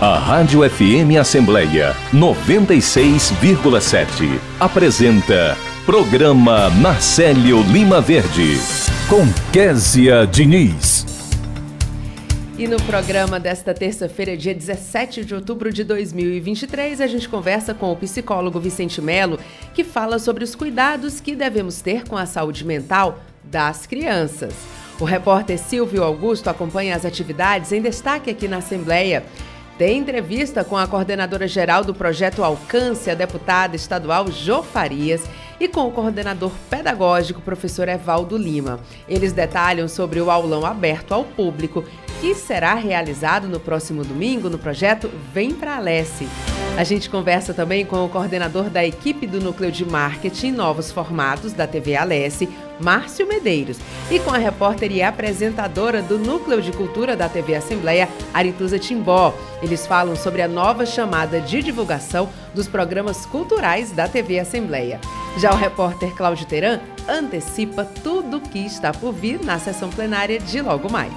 A Rádio FM Assembleia 96,7 apresenta Programa Marcelo Lima Verde com Késia Diniz. E no programa desta terça-feira, dia 17 de outubro de 2023, a gente conversa com o psicólogo Vicente Melo, que fala sobre os cuidados que devemos ter com a saúde mental das crianças. O repórter Silvio Augusto acompanha as atividades em destaque aqui na Assembleia. Tem entrevista com a coordenadora geral do projeto Alcance, a deputada estadual Jô Farias, e com o coordenador pedagógico, professor Evaldo Lima. Eles detalham sobre o aulão aberto ao público que será realizado no próximo domingo no projeto Vem Pra Alesse. A gente conversa também com o coordenador da equipe do Núcleo de Marketing Novos Formatos da TV Alesse, Márcio Medeiros, e com a repórter e apresentadora do Núcleo de Cultura da TV Assembleia, Arituza Timbó. Eles falam sobre a nova chamada de divulgação dos programas culturais da TV Assembleia. Já o repórter Cláudio Teran antecipa tudo o que está por vir na sessão plenária de logo mais.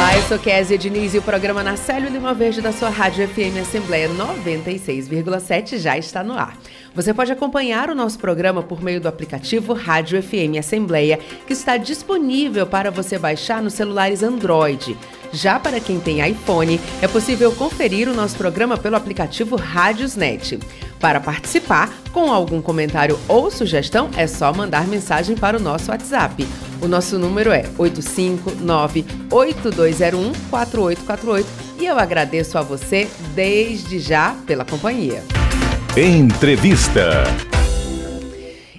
Olá, eu sou Kézia Diniz e o programa Na Lima Verde da sua Rádio FM Assembleia 96,7 já está no ar. Você pode acompanhar o nosso programa por meio do aplicativo Rádio FM Assembleia, que está disponível para você baixar nos celulares Android. Já para quem tem iPhone, é possível conferir o nosso programa pelo aplicativo Rádiosnet. Para participar, com algum comentário ou sugestão, é só mandar mensagem para o nosso WhatsApp. O nosso número é 859-8201-4848 e eu agradeço a você desde já pela companhia. Entrevista.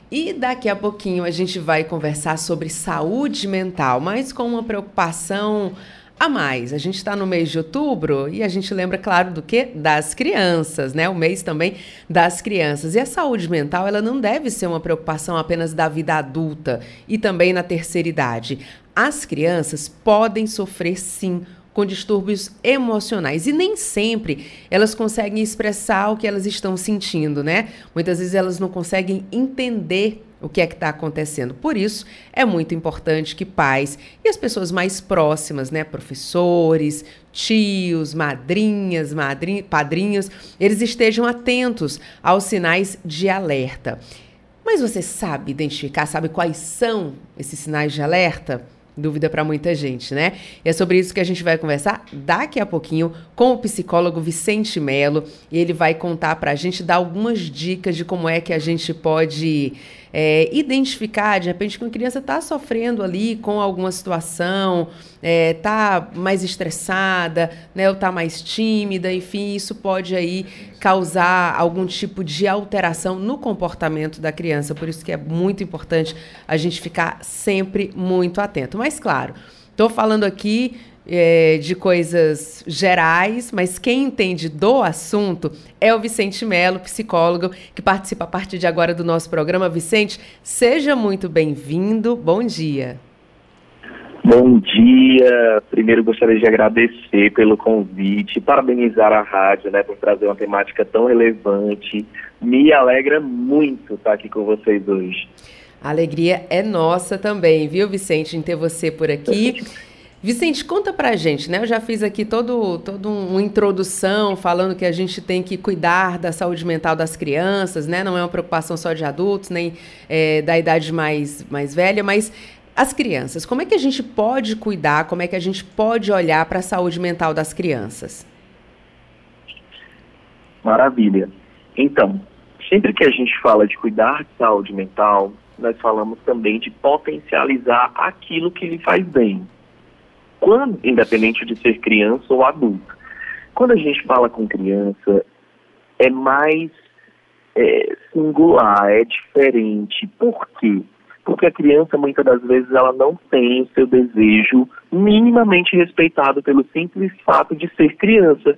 E daqui a pouquinho a gente vai conversar sobre saúde mental, mas com uma preocupação a mais. A gente está no mês de outubro e a gente lembra, claro, do que? Das crianças, né? O mês também das crianças. E a saúde mental, ela não deve ser uma preocupação apenas da vida adulta e também na terceira idade. As crianças podem sofrer sim com distúrbios emocionais e nem sempre elas conseguem expressar o que elas estão sentindo, né? Muitas vezes elas não conseguem entender o que é que está acontecendo. Por isso, é muito importante que pais e as pessoas mais próximas, né, professores, tios, madrinhas, madrinhos, padrinhos, eles estejam atentos aos sinais de alerta. Mas você sabe identificar, sabe quais são esses sinais de alerta? Dúvida para muita gente, né? E é sobre isso que a gente vai conversar daqui a pouquinho com o psicólogo Vicente Melo. E ele vai contar para a gente, dar algumas dicas de como é que a gente pode é, identificar, de repente, que uma criança está sofrendo ali com alguma situação, está é, mais estressada, né, ou está mais tímida, enfim, isso pode aí causar algum tipo de alteração no comportamento da criança. Por isso que é muito importante a gente ficar sempre muito atento. Mas, claro, estou falando aqui é, de coisas gerais, mas quem entende do assunto é o Vicente Melo, psicólogo, que participa a partir de agora do nosso programa. Vicente, seja muito bem-vindo. Bom dia. Bom dia. Primeiro gostaria de agradecer pelo convite, parabenizar a rádio, né, por trazer uma temática tão relevante. Me alegra muito estar aqui com vocês hoje. A alegria é nossa também, viu, Vicente, em ter você por aqui. Vicente, conta pra gente, né? Eu já fiz aqui todo, todo uma introdução falando que a gente tem que cuidar da saúde mental das crianças, né? Não é uma preocupação só de adultos, nem é, da idade mais, mais velha, mas as crianças, como é que a gente pode cuidar, como é que a gente pode olhar para a saúde mental das crianças? Maravilha. Então, sempre que a gente fala de cuidar de saúde mental, nós falamos também de potencializar aquilo que lhe faz bem quando, independente de ser criança ou adulto. Quando a gente fala com criança, é mais é, singular, é diferente. Por quê? Porque a criança, muitas das vezes, ela não tem o seu desejo minimamente respeitado pelo simples fato de ser criança.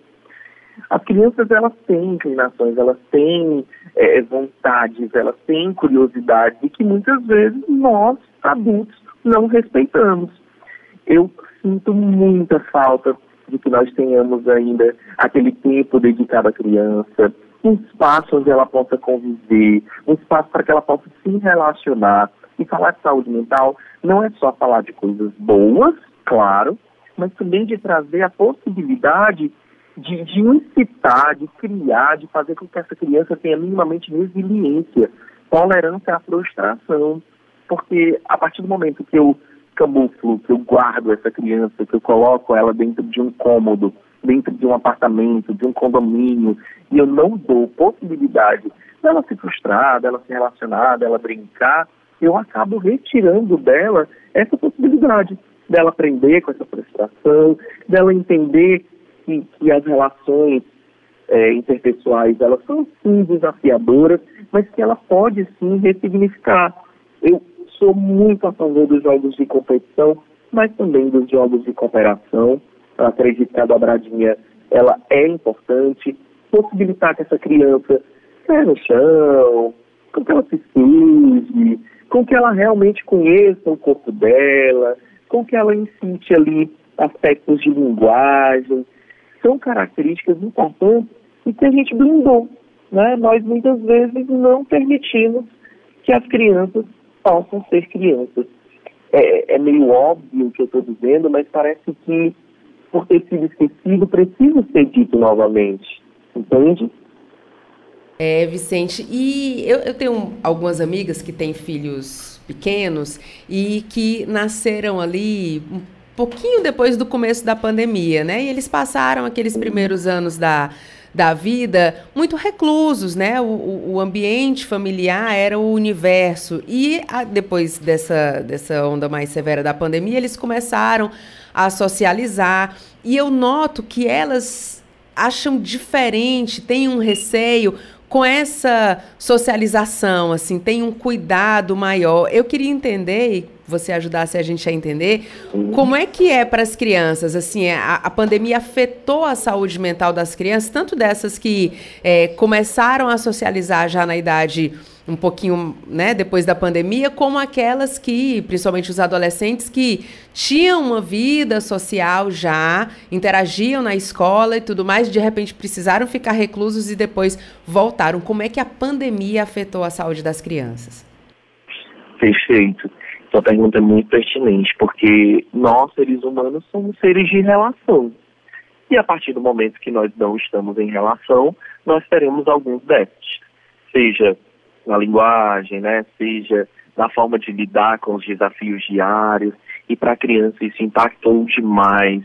As crianças, elas têm inclinações, elas têm é, vontades, elas têm curiosidades que muitas vezes nós, adultos, não respeitamos. Eu sinto muita falta de que nós tenhamos ainda aquele tempo dedicado à criança, um espaço onde ela possa conviver, um espaço para que ela possa se relacionar. E falar de saúde mental não é só falar de coisas boas, claro, mas também de trazer a possibilidade de, de incitar, de criar, de fazer com que essa criança tenha minimamente resiliência, tolerância à frustração. Porque a partir do momento que eu camuflo, que eu guardo essa criança, que eu coloco ela dentro de um cômodo, dentro de um apartamento, de um condomínio, e eu não dou possibilidade dela se frustrar, dela se relacionar, dela brincar, eu acabo retirando dela essa possibilidade dela aprender com essa frustração, dela entender que, que as relações é, interpessoais elas são sim desafiadoras, mas que ela pode sim ressignificar. Eu sou muito a favor dos jogos de competição, mas também dos jogos de cooperação. Eu acredito que a dobradinha ela é importante, possibilitar que essa criança caia no chão, com que ela se suje, com que ela realmente conheça o corpo dela, com que ela incite ali aspectos de linguagem. São características importantes e que a gente blindou. Né? Nós muitas vezes não permitimos que as crianças possam ser crianças. É, é meio óbvio o que eu estou dizendo, mas parece que, por ter sido esquecido, precisa ser dito novamente. Entende? É, Vicente, e eu, eu, tenho algumas amigas que têm filhos pequenos e que nasceram ali um pouquinho depois do começo da pandemia, né? E eles passaram aqueles primeiros anos da, da vida muito reclusos, né? O, o ambiente familiar era o universo. E a, depois dessa, dessa onda mais severa da pandemia, eles começaram a socializar. E eu noto que elas acham diferente, têm um receio com essa socialização, assim, tem um cuidado maior. Eu queria entender, você ajudasse a gente a entender, como é que é para as crianças, assim, a, a, pandemia afetou a saúde mental das crianças, tanto dessas que é, começaram a socializar já na idade um pouquinho né, depois da pandemia, como aquelas que, principalmente os adolescentes, que tinham uma vida social já, interagiam na escola e tudo mais, de repente precisaram ficar reclusos e depois voltaram. Como é que a pandemia afetou a saúde das crianças? Perfeito. Sua pergunta é muito pertinente, porque nós, seres humanos, somos seres de relação. E a partir do momento que nós não estamos em relação, nós teremos alguns déficits. Seja na linguagem, né? Seja na forma de lidar com os desafios diários. E para a criança isso impactou demais.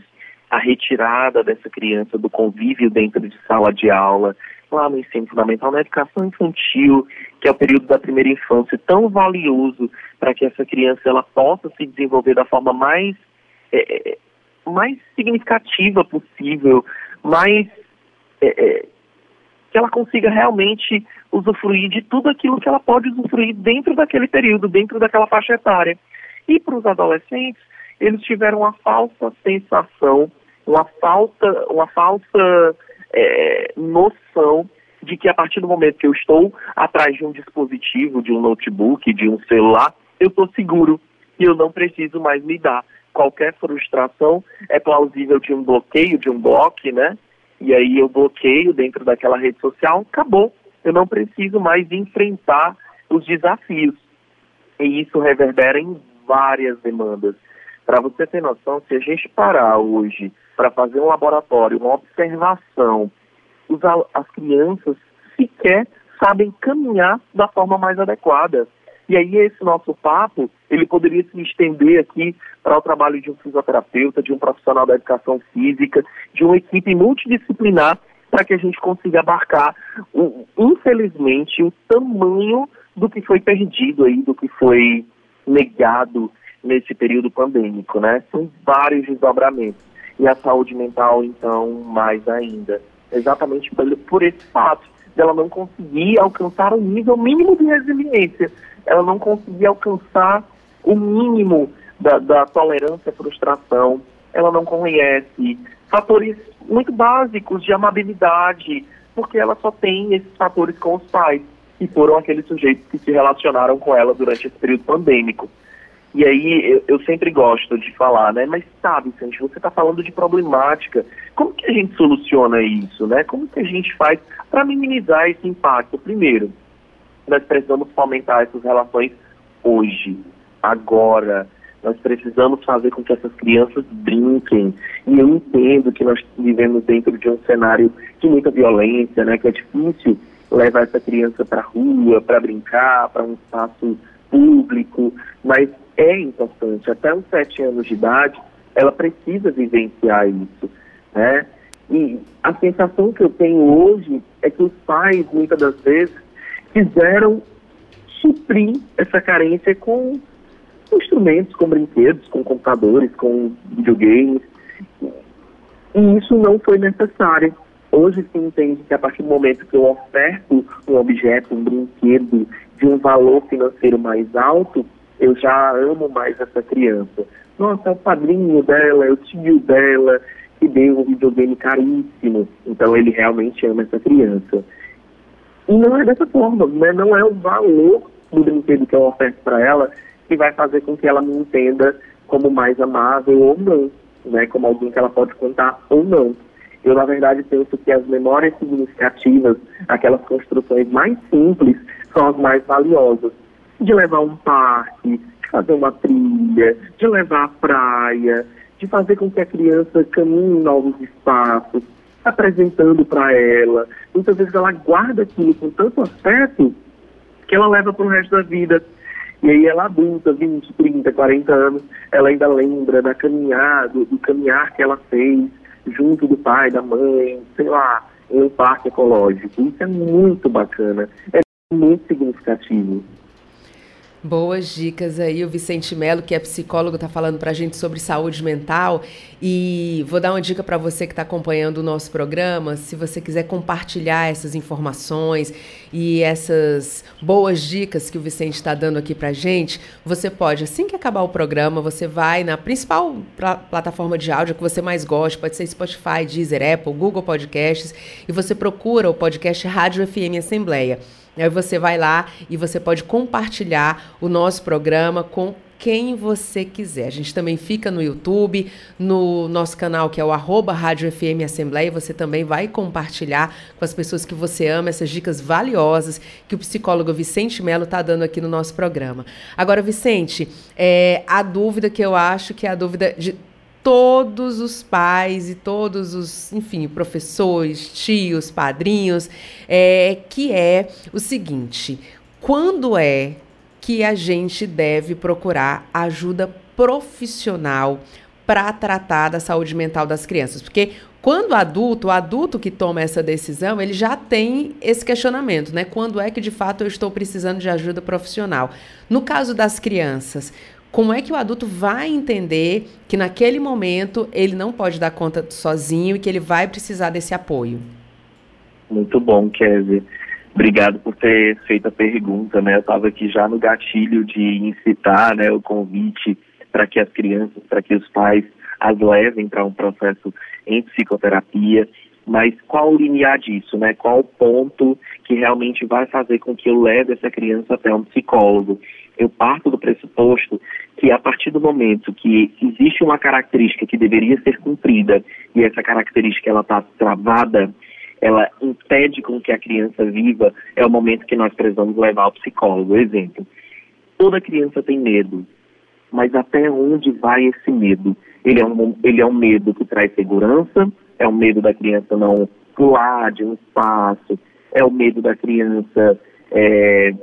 A retirada dessa criança do convívio dentro de sala de aula, lá no ensino fundamental, na educação infantil, que é o período da primeira infância, tão valioso para que essa criança ela possa se desenvolver da forma mais, é, é mais significativa possível, mais é, é que ela consiga realmente usufruir de tudo aquilo que ela pode usufruir dentro daquele período, dentro daquela faixa etária. E para os adolescentes, eles tiveram uma falsa sensação, uma falta, uma falsa é, noção de que a partir do momento que eu estou atrás de um dispositivo, de um notebook, de um celular, eu estou seguro e eu não preciso mais me dar. Qualquer frustração é plausível de um bloqueio, de um bloco, né? e aí eu bloqueio dentro daquela rede social, acabou. Eu não preciso mais enfrentar os desafios. E isso reverbera em várias demandas. Para você ter noção, se a gente parar hoje para fazer um laboratório, uma observação, os, as crianças sequer sabem caminhar da forma mais adequada. E aí esse nosso papo, ele poderia se estender aqui para o trabalho de um fisioterapeuta, de um profissional da educação física, de uma equipe multidisciplinar, para que a gente consiga abarcar, um, infelizmente, o tamanho do que foi perdido aí, do que foi negado nesse período pandêmico, né? São vários desdobramentos. E a saúde mental, então, mais ainda. Exatamente por, esse fato dela não conseguir alcançar um nível mínimo de resiliência ela não conseguia alcançar o mínimo da, da tolerância à frustração, ela não conhece fatores muito básicos de amabilidade, porque ela só tem esses fatores com os pais, que foram aqueles sujeitos que se relacionaram com ela durante esse período pandêmico. E aí eu, eu sempre gosto de falar, né? Mas sabe, Sandy, você está falando de problemática. Como que a gente soluciona isso, né? Como que a gente faz para minimizar esse impacto? Primeiro, nós precisamos fomentar essas relações hoje, agora. Nós precisamos fazer com que essas crianças brinquem. E eu entendo que nós vivemos dentro de um cenário de muita violência, né? Que é difícil levar essa criança para a rua, para brincar, para um espaço público, mas é importante. Até os sete anos de idade, ela precisa vivenciar isso, né? E a sensação que eu tenho hoje é que os pais, muitas das vezes, quiseram suprir essa carência com instrumentos, com brinquedos, com computadores, com videogames. E isso não foi necessário. Hoje se entende que a partir do momento que eu oferto um objeto, um brinquedo de um valor financeiro mais alto, eu já amo mais essa criança. Nossa, é o padrinho dela, é o tio dela que deu um videogame caríssimo. Então ele realmente ama essa criança. E não é dessa forma, né? não é o valor do brinquedo que eu oferto para ela que vai fazer com que ela me entenda como mais amável ou não, né? como alguém que ela pode contar ou não. Eu, na verdade, penso que as memórias significativas, aquelas construções mais simples, são as mais valiosas. De levar um parque, de fazer uma trilha, de levar à praia, de fazer com que a criança caminhe em novos espaços, apresentando para ela. Muitas vezes ela guarda aquilo com tanto afeto que ela leva para o resto da vida. E aí ela adulta, 20, 30, 40 anos, ela ainda lembra da caminhada, do caminhar que ela fez junto do pai, da mãe, sei lá, em um parque ecológico. Isso é muito bacana, é muito significativo. Boas dicas aí, o Vicente Melo, que é psicólogo, está falando para a gente sobre saúde mental. E vou dar uma dica para você que está acompanhando o nosso programa. Se você quiser compartilhar essas informações e essas boas dicas que o Vicente está dando aqui para a gente, você pode, assim que acabar o programa, você vai na principal plataforma de áudio que você mais gosta, pode ser Spotify, Deezer, Apple, Google Podcasts, e você procura o podcast Rádio FM Assembleia. Aí você vai lá e você pode compartilhar o nosso programa com quem você quiser. A gente também fica no YouTube, no nosso canal que é o arroba Rádio FM Assembleia. Você também vai compartilhar com as pessoas que você ama essas dicas valiosas que o psicólogo Vicente Melo está dando aqui no nosso programa. Agora, Vicente, é, a dúvida que eu acho que é a dúvida de todos os pais e todos os, enfim, professores, tios, padrinhos, é, que é o seguinte: quando é que a gente deve procurar ajuda profissional para tratar da saúde mental das crianças? Porque quando adulto, o adulto que toma essa decisão, ele já tem esse questionamento, né? Quando é que de fato eu estou precisando de ajuda profissional? No caso das crianças, como é que o adulto vai entender que naquele momento ele não pode dar conta sozinho e que ele vai precisar desse apoio? Muito bom, Kézia. Obrigado por ter feito a pergunta, né? Eu estava aqui já no gatilho de incitar né, o convite para que as crianças, para que os pais as levem para um processo em psicoterapia, mas qual o limiar disso, né? Qual o ponto que realmente vai fazer com que eu leve essa criança até um psicólogo? Eu parto do pressuposto que a partir do momento que existe uma característica que deveria ser cumprida e essa característica ela está travada, ela impede com que a criança viva, é o momento que nós precisamos levar ao psicólogo. Exemplo, toda criança tem medo, mas até onde vai esse medo? Ele é um, ele é um medo que traz segurança, é o um medo da criança não pular de um espaço, é o medo da criança é,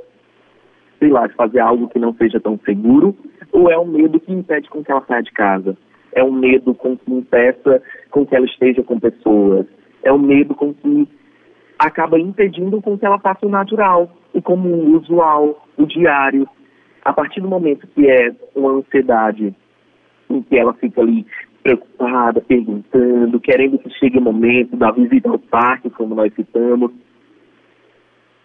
sei lá, de fazer algo que não seja tão seguro, ou é um medo que impede com que ela saia de casa? É um medo com que impeça com que ela esteja com pessoas? É um medo com que acaba impedindo com que ela faça o natural, o comum, o usual, o diário. A partir do momento que é uma ansiedade em que ela fica ali preocupada, perguntando, querendo que chegue o momento da visita ao parque, como nós citamos,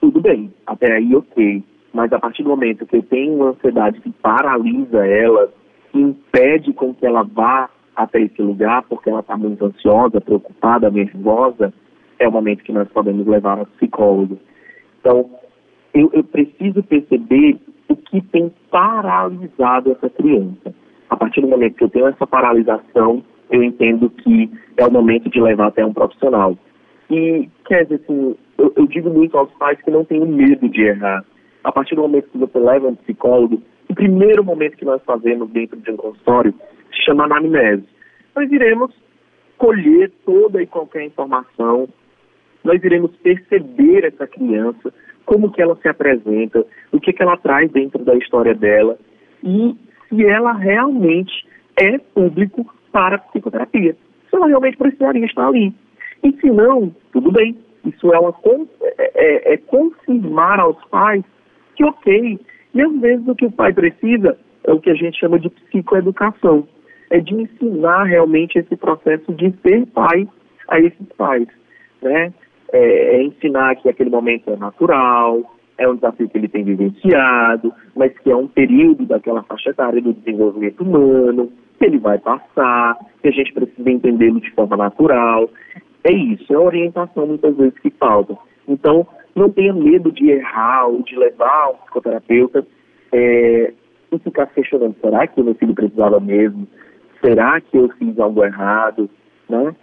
tudo bem, até aí ok mas a partir do momento que eu tenho uma ansiedade que paralisa ela, que impede com que ela vá até esse lugar, porque ela está muito ansiosa, preocupada, nervosa, é o momento que nós podemos levar ao psicólogo. Então, eu, eu preciso perceber o que tem paralisado essa criança. A partir do momento que eu tenho essa paralisação, eu entendo que é o momento de levar até um profissional. E, quer dizer, assim, eu, eu digo muito aos pais que não tenham medo de errar a partir do momento que você leva um psicólogo, O primeiro momento que nós fazemos dentro de um consultório se chama anamnese. Nós iremos colher toda e qualquer informação, nós iremos perceber essa criança, como que ela se apresenta, o que, que ela traz dentro da história dela e se ela realmente é público para psicoterapia. Se ela realmente precisaria estar ali. E se não, tudo bem. Isso é, uma, é, é, é confirmar aos pais que, ok, e às vezes o que o pai precisa é o que a gente chama de psicoeducação. É de ensinar realmente esse processo de ser pai a esses pais. Né? É, é ensinar que aquele momento é natural, é um desafio que ele tem vivenciado, mas que é um período daquela faixa etária do desenvolvimento humano, que ele vai passar, que a gente precisa entendê-lo de forma natural. É isso, é a orientação muitas vezes que falta. Então, não tenha medo de errar ou de levar um psicoterapeuta é, e ficar se questionando, será que o meu filho precisava mesmo? Será que eu fiz algo errado? Né?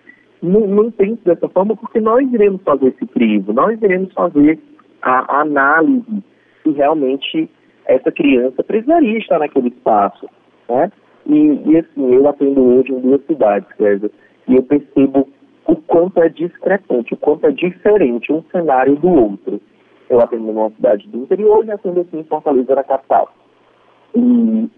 Não, não pense dessa forma, porque nós iremos fazer esse crivo, nós iremos fazer a, análise se realmente essa criança precisaria estar naquele espaço. Né? E, e assim, eu atendo hoje em duas cidades, César, e eu percebo o quanto é discrepante, o quanto é diferente um cenário do outro. Eu atendo numa cidade do interior e atendo aqui em Fortaleza, na capital. E,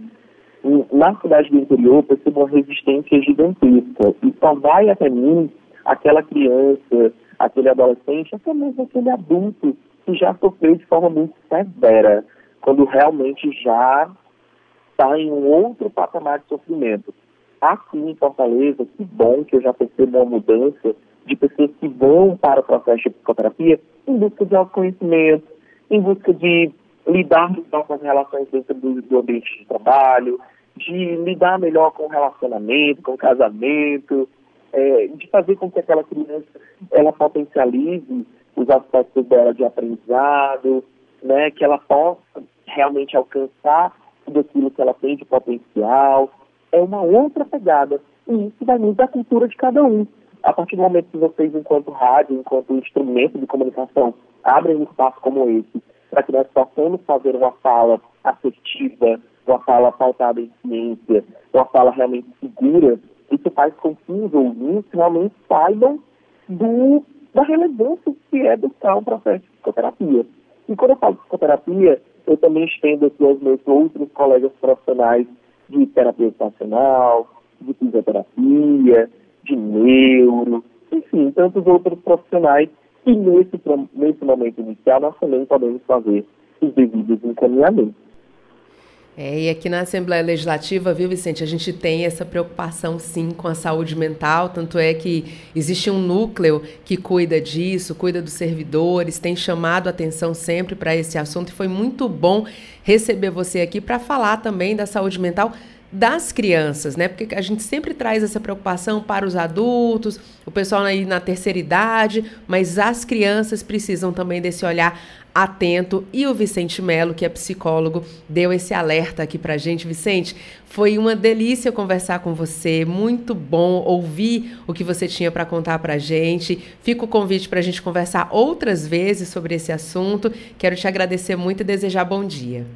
e na cidade do interior eu percebo uma resistência gigantesca. E só vai até mim aquela criança, aquele adolescente, até mesmo aquele adulto que já sofreu de forma muito severa, quando realmente já está em um outro patamar de sofrimento aqui em Fortaleza, que bom que eu já percebo uma mudança de pessoas que vão para o processo de psicoterapia em busca de autoconhecimento, em busca de lidar melhor com as relações dentro do, do ambiente de trabalho, de lidar melhor com o relacionamento, com o casamento, é, de fazer com que aquela criança ela potencialize os aspectos dela de aprendizado, né, que ela possa realmente alcançar tudo aquilo que ela tem de potencial, é uma outra pegada. E isso vai muito da cultura de cada um. A partir do momento que vocês, enquanto rádio, enquanto instrumento de comunicação, abrem um espaço como esse, para que nós possamos fazer uma fala assertiva, uma fala pautada em ciência, uma fala realmente segura, isso faz com que os ouvintes realmente saibam do, da relevância que é buscar um processo de psicoterapia. E quando eu falo de psicoterapia, eu também estendo aqui aos meus outros colegas profissionais de terapia ocupacional, de fisioterapia, de neuro, enfim, tantos outros profissionais que nesse, nesse momento inicial nós também podemos fazer os devidos encaminhamentos. É, e aqui na Assembleia Legislativa, viu, Vicente, a gente tem essa preocupação sim com a saúde mental, tanto é que existe um núcleo que cuida disso, cuida dos servidores, tem chamado atenção sempre para esse assunto e foi muito bom receber você aqui para falar também da saúde mental das crianças, né? Porque a gente sempre traz essa preocupação para os adultos, o pessoal aí na terceira idade, mas as crianças precisam também desse olhar atento. E o Vicente Melo, que é psicólogo, deu esse alerta aqui pra gente. Vicente, foi uma delícia conversar com você, muito bom ouvir o que você tinha para contar pra gente. Fica o convite para a gente conversar outras vezes sobre esse assunto. Quero te agradecer muito e desejar bom dia.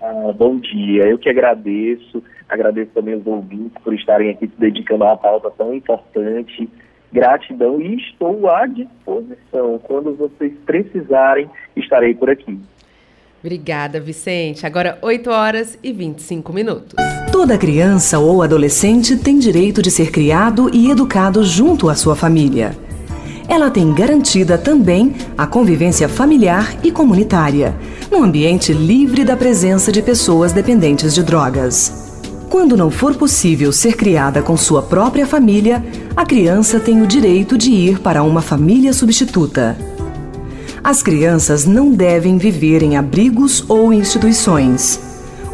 Ah, bom dia, eu que agradeço, agradeço também os ouvintes por estarem aqui se dedicando a uma pauta tão importante. Gratidão e estou à disposição. Quando vocês precisarem, estarei por aqui. Obrigada, Vicente. Agora 8 horas e 25 minutos. Toda criança ou adolescente tem direito de ser criado e educado junto à sua família. Ela tem garantida também a convivência familiar e comunitária, num ambiente livre da presença de pessoas dependentes de drogas. Quando não for possível ser criada com sua própria família, a criança tem o direito de ir para uma família substituta. As crianças não devem viver em abrigos ou instituições.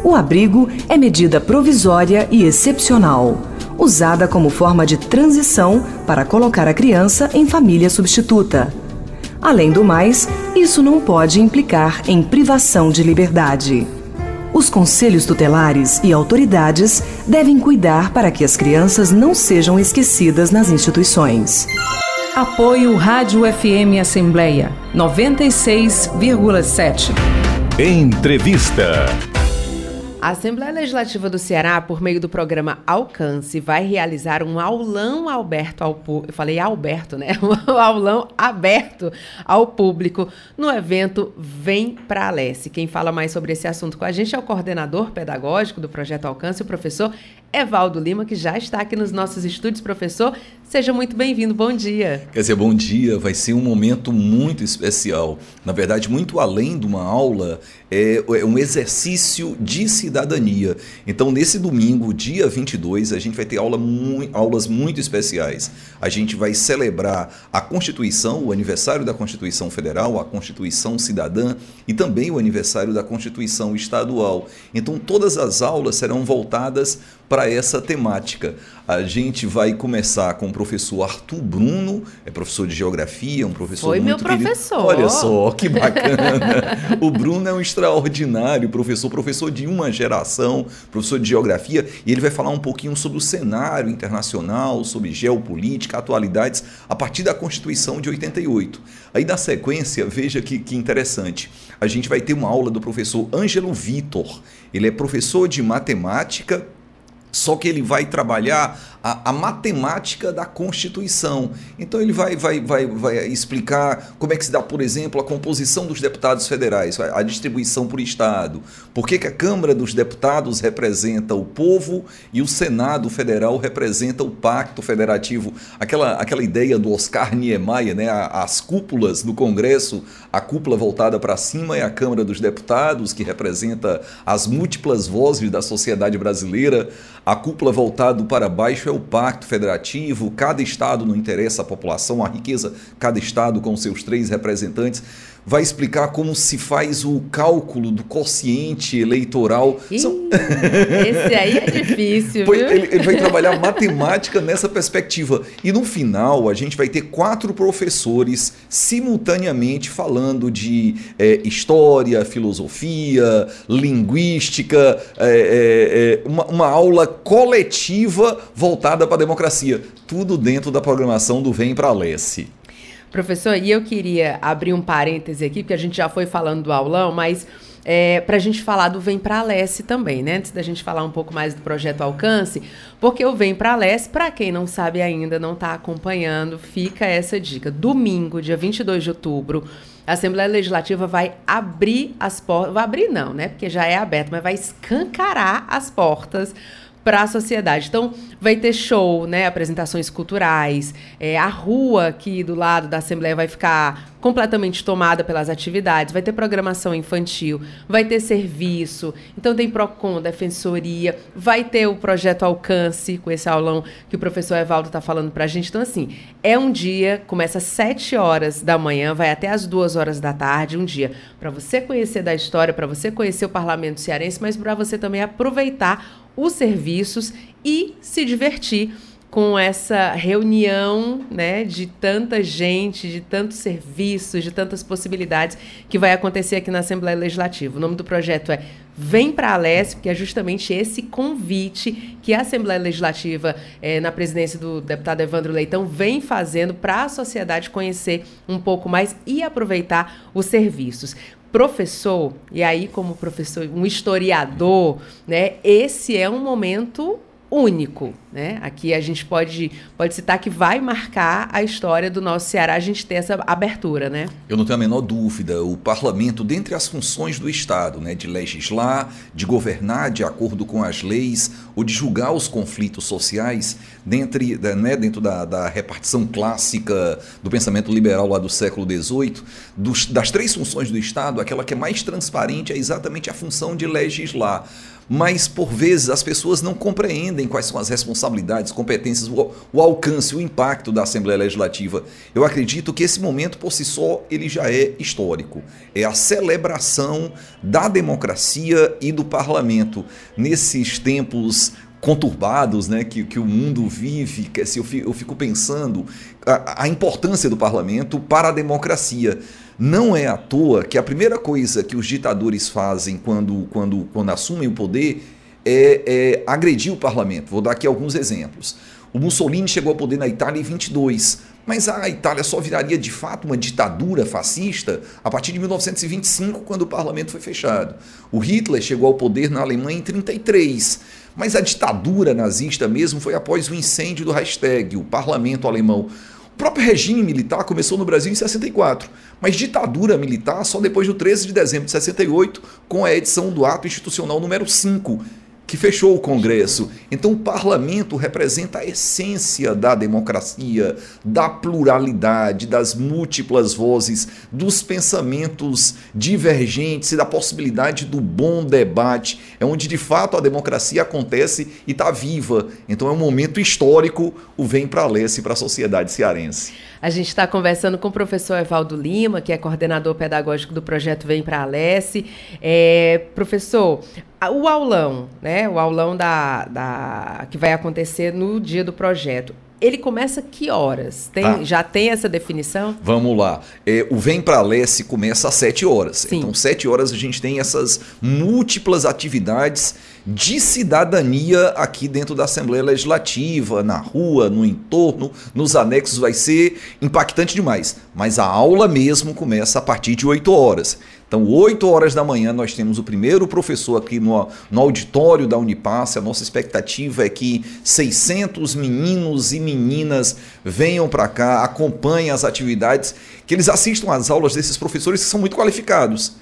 O abrigo é medida provisória e excepcional, usada como forma de transição para colocar a criança em família substituta. Além do mais, isso não pode implicar em privação de liberdade. Os conselhos tutelares e autoridades devem cuidar para que as crianças não sejam esquecidas nas instituições. Apoio Rádio FM Assembleia 96,7. Entrevista. A Assembleia Legislativa do Ceará, por meio do programa Alcance, vai realizar um aulão aberto ao público. Eu falei Alberto, né? Um aulão aberto ao público no evento Vem Pra Alesse. Quem fala mais sobre esse assunto com a gente é o coordenador pedagógico do projeto Alcance, o professor Evaldo Lima, que já está aqui nos nossos estúdios. Professor, seja muito bem-vindo. Bom dia. Quer dizer, bom dia. Vai ser um momento muito especial. Na verdade, muito além de uma aula, é, é um exercício de cidadania. Então, nesse domingo, dia 22, a gente vai ter aula mu aulas muito especiais. A gente vai celebrar a Constituição, o aniversário da Constituição Federal, a Constituição Cidadã e também o aniversário da Constituição Estadual. Então, todas as aulas serão voltadas para essa temática. A gente vai começar com o professor Arthur Bruno, é professor de geografia, um professor Foi muito meu professor. Querido. Olha só, que bacana. o Bruno é um extraordinário professor, professor de uma geração, professor de geografia, e ele vai falar um pouquinho sobre o cenário internacional, sobre geopolítica, atualidades, a partir da Constituição de 88. Aí, na sequência, veja que, que interessante. A gente vai ter uma aula do professor Ângelo Vitor. Ele é professor de matemática só que ele vai trabalhar a, a, matemática da Constituição. Então ele vai, vai, vai, vai explicar como é que se dá, por exemplo, a composição dos deputados federais, a distribuição por Estado, por que, que a Câmara dos Deputados representa o povo e o Senado Federal representa o Pacto Federativo. Aquela, aquela ideia do Oscar Niemeyer, né? as cúpulas do Congresso, a cúpula voltada para cima é a Câmara dos Deputados, que representa as múltiplas vozes da sociedade brasileira, a cúpula voltada para baixo é o pacto federativo, cada estado não interessa a população, a riqueza, cada estado com seus três representantes vai explicar como se faz o cálculo do quociente eleitoral. Ih, São... Esse aí é difícil. Viu? Ele, ele, vai trabalhar matemática nessa perspectiva. E no final, a gente vai ter quatro professores simultaneamente falando de é, história, filosofia, linguística, é, é, uma, uma aula coletiva voltada para a democracia. Tudo dentro da programação do Vem para a Lesse. Professor, e eu queria abrir um parêntese aqui, porque a gente já foi falando do aulão, mas é, para a gente falar do Vem para Leste também, né? Antes da gente falar um pouco mais do projeto Alcance, porque o Vem para Leste, para quem não sabe ainda, não está acompanhando, fica essa dica. Domingo, dia 22 de outubro, a Assembleia Legislativa vai abrir as portas. Vai abrir, não, né? Porque já é aberto, mas vai escancarar as portas para a sociedade. Então, vai ter show, né, apresentações culturais, é, a rua aqui do lado da Assembleia vai ficar completamente tomada pelas atividades, vai ter programação infantil, vai ter serviço, então tem PROCON, Defensoria, vai ter o projeto Alcance, com esse aulão que o professor Evaldo está falando para a gente. Então, assim, é um dia, começa às 7 horas da manhã, vai até às 2 horas da tarde, um dia para você conhecer da história, para você conhecer o parlamento cearense, mas para você também aproveitar os serviços e se divertir com essa reunião né, de tanta gente, de tantos serviços, de tantas possibilidades que vai acontecer aqui na Assembleia Legislativa. O nome do projeto é Vem para a Leste, que é justamente esse convite que a Assembleia Legislativa, é, na presidência do deputado Evandro Leitão, vem fazendo para a sociedade conhecer um pouco mais e aproveitar os serviços professor, e aí como professor, um historiador, né, esse é um momento único, né? Aqui a gente pode, pode citar que vai marcar a história do nosso Ceará a gente ter essa abertura, né? Eu não tenho a menor dúvida. O parlamento, dentre as funções do Estado, né, de legislar, de governar de acordo com as leis, ou de julgar os conflitos sociais, dentre, né, dentro da, da repartição clássica do pensamento liberal lá do século XVIII, dos, das três funções do Estado, aquela que é mais transparente é exatamente a função de legislar mas por vezes as pessoas não compreendem quais são as responsabilidades, competências, o, o, alcance, o impacto da Assembleia Legislativa. Eu acredito que esse momento por si só ele já é histórico. É a celebração da democracia e do parlamento nesses tempos conturbados né, que, que o mundo vive, que, assim, eu, fico, eu fico pensando a, a importância do parlamento para a democracia. Não é à toa que a primeira coisa que os ditadores fazem quando, quando, quando assumem o poder é, é agredir o parlamento. Vou dar aqui alguns exemplos. O Mussolini chegou ao poder na Itália em 22, Mas a Itália só viraria de fato uma ditadura fascista a partir de 1925, quando o parlamento foi fechado. O Hitler chegou ao poder na Alemanha em 33. Mas a ditadura nazista mesmo foi após o incêndio do Reichstag, o parlamento alemão. O próprio regime militar começou no Brasil em 64, mas ditadura militar só depois do 13 de dezembro de 68, com a edição do Ato Institucional número 5, que fechou o Congresso. Então, o parlamento representa a essência da democracia, da pluralidade, das múltiplas vozes, dos pensamentos divergentes e da possibilidade do bom debate. É onde de fato a democracia acontece e está viva. Então, é um momento histórico o Vem para a Leste para a sociedade cearense. A gente está conversando com o professor Evaldo Lima, que é coordenador pedagógico do projeto Vem para Alesse. É, professor, o aulão, né? O aulão da, da, que vai acontecer no dia do projeto ele começa que horas? Tem, ah. Já tem essa definição? Vamos lá. É, o Vem para Leste começa às 7 horas. Sim. Então, 7 horas a gente tem essas múltiplas atividades de cidadania aqui dentro da Assembleia Legislativa, na rua, no entorno, nos anexos, vai ser impactante demais. Mas a aula mesmo começa a partir de 8 horas. Então, 8 horas da manhã, nós temos o primeiro professor aqui no, no auditório da Unipasse. A nossa expectativa é que 600 meninos e meninas venham para cá, acompanhem as atividades, que eles assistam às aulas desses professores que são muito qualificados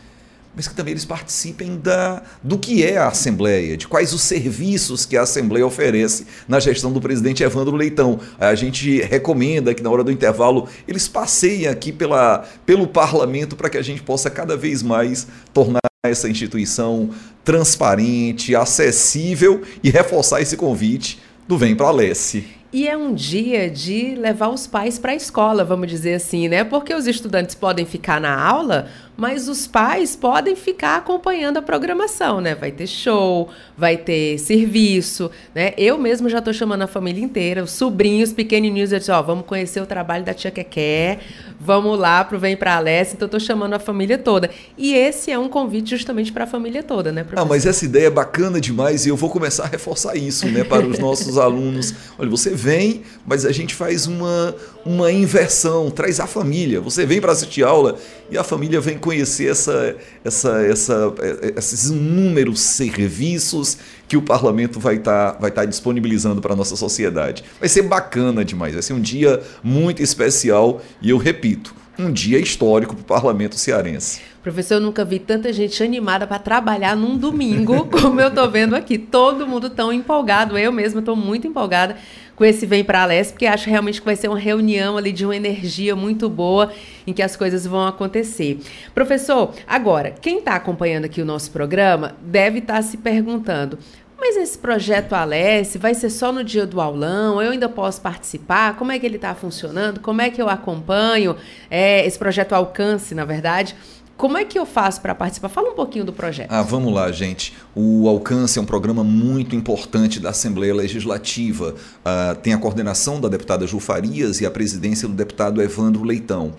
mas que também eles participem da, do que é a Assembleia, de quais os serviços que a Assembleia oferece na gestão do presidente Evandro Leitão. A gente recomenda que na hora do intervalo eles passeiem aqui pela, pelo parlamento para que a gente possa cada vez mais tornar essa instituição transparente, acessível e reforçar esse convite do Vem para Lesse. E é um dia de levar os pais para a escola, vamos dizer assim, né? Porque os estudantes podem ficar na aula, mas os pais podem ficar acompanhando a programação, né? Vai ter show, vai ter serviço, né? Eu mesmo já estou chamando a família inteira, os sobrinhos pequenininhos, eu disse, ó, vamos conhecer o trabalho da tia Keké, vamos lá pro Vem Pra Alessa, então eu estou chamando a família toda. E esse é um convite justamente para a família toda, né, professor? Ah, mas essa ideia é bacana demais e eu vou começar a reforçar isso, né, para os nossos alunos. Olha, você vem, mas a gente faz uma, uma inversão, traz a família. Você vem para assistir aula e a família vem conhecer essa, essa, essa, esses inúmeros serviços que o parlamento vai estar tá, vai tá disponibilizando para a nossa sociedade. Vai ser bacana demais, vai ser um dia muito especial e eu repito, um dia histórico para o parlamento cearense. Professor, eu nunca vi tanta gente animada para trabalhar num domingo como eu estou vendo aqui. Todo mundo tão empolgado. Eu mesma estou muito empolgada com esse Vem para a Leste, porque acho realmente que vai ser uma reunião ali de uma energia muito boa em que as coisas vão acontecer. Professor, agora, quem está acompanhando aqui o nosso programa deve estar tá se perguntando. Mas esse projeto Alesse vai ser só no dia do aulão? Eu ainda posso participar? Como é que ele está funcionando? Como é que eu acompanho é, esse projeto Alcance, na verdade? Como é que eu faço para participar? Fala um pouquinho do projeto. Ah, vamos lá, gente. O Alcance é um programa muito importante da Assembleia Legislativa. Uh, tem a coordenação da deputada Ju Farias e a presidência do deputado Evandro Leitão.